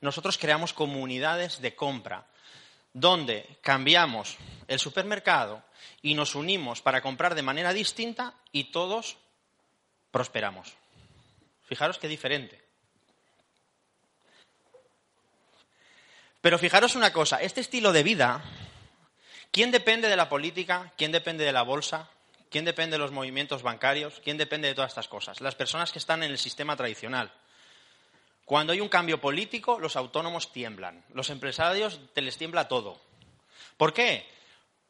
nosotros creamos comunidades de compra, donde cambiamos el supermercado y nos unimos para comprar de manera distinta y todos prosperamos. Fijaros qué diferente. Pero fijaros una cosa, este estilo de vida, ¿quién depende de la política? ¿Quién depende de la bolsa? ¿Quién depende de los movimientos bancarios? ¿Quién depende de todas estas cosas? Las personas que están en el sistema tradicional. Cuando hay un cambio político, los autónomos tiemblan. Los empresarios te les tiembla todo. ¿Por qué?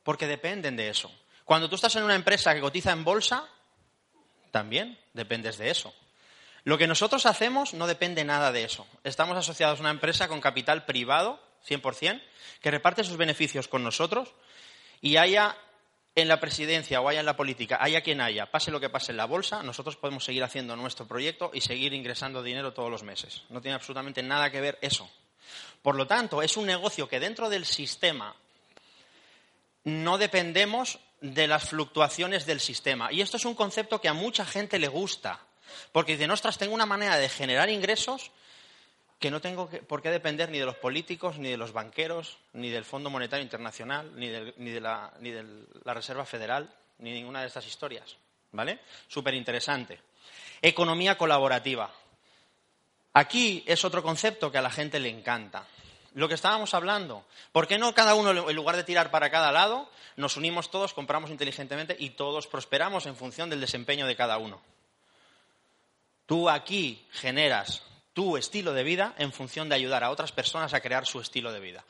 Porque dependen de eso. Cuando tú estás en una empresa que cotiza en bolsa, también dependes de eso. Lo que nosotros hacemos no depende nada de eso. Estamos asociados a una empresa con capital privado, 100%, que reparte sus beneficios con nosotros y haya en la presidencia o haya en la política, haya quien haya, pase lo que pase en la bolsa, nosotros podemos seguir haciendo nuestro proyecto y seguir ingresando dinero todos los meses. No tiene absolutamente nada que ver eso. Por lo tanto, es un negocio que dentro del sistema no dependemos de las fluctuaciones del sistema. Y esto es un concepto que a mucha gente le gusta, porque dice, ostras, tengo una manera de generar ingresos que no tengo por qué depender ni de los políticos, ni de los banqueros, ni del Fondo Monetario Internacional, ni, de, la, ni de la Reserva Federal, ni ninguna de estas historias. ¿Vale? Súper interesante. Economía colaborativa. Aquí es otro concepto que a la gente le encanta. Lo que estábamos hablando. ¿Por qué no cada uno, en lugar de tirar para cada lado, nos unimos todos, compramos inteligentemente y todos prosperamos en función del desempeño de cada uno? Tú aquí generas tu estilo de vida en función de ayudar a otras personas a crear su estilo de vida.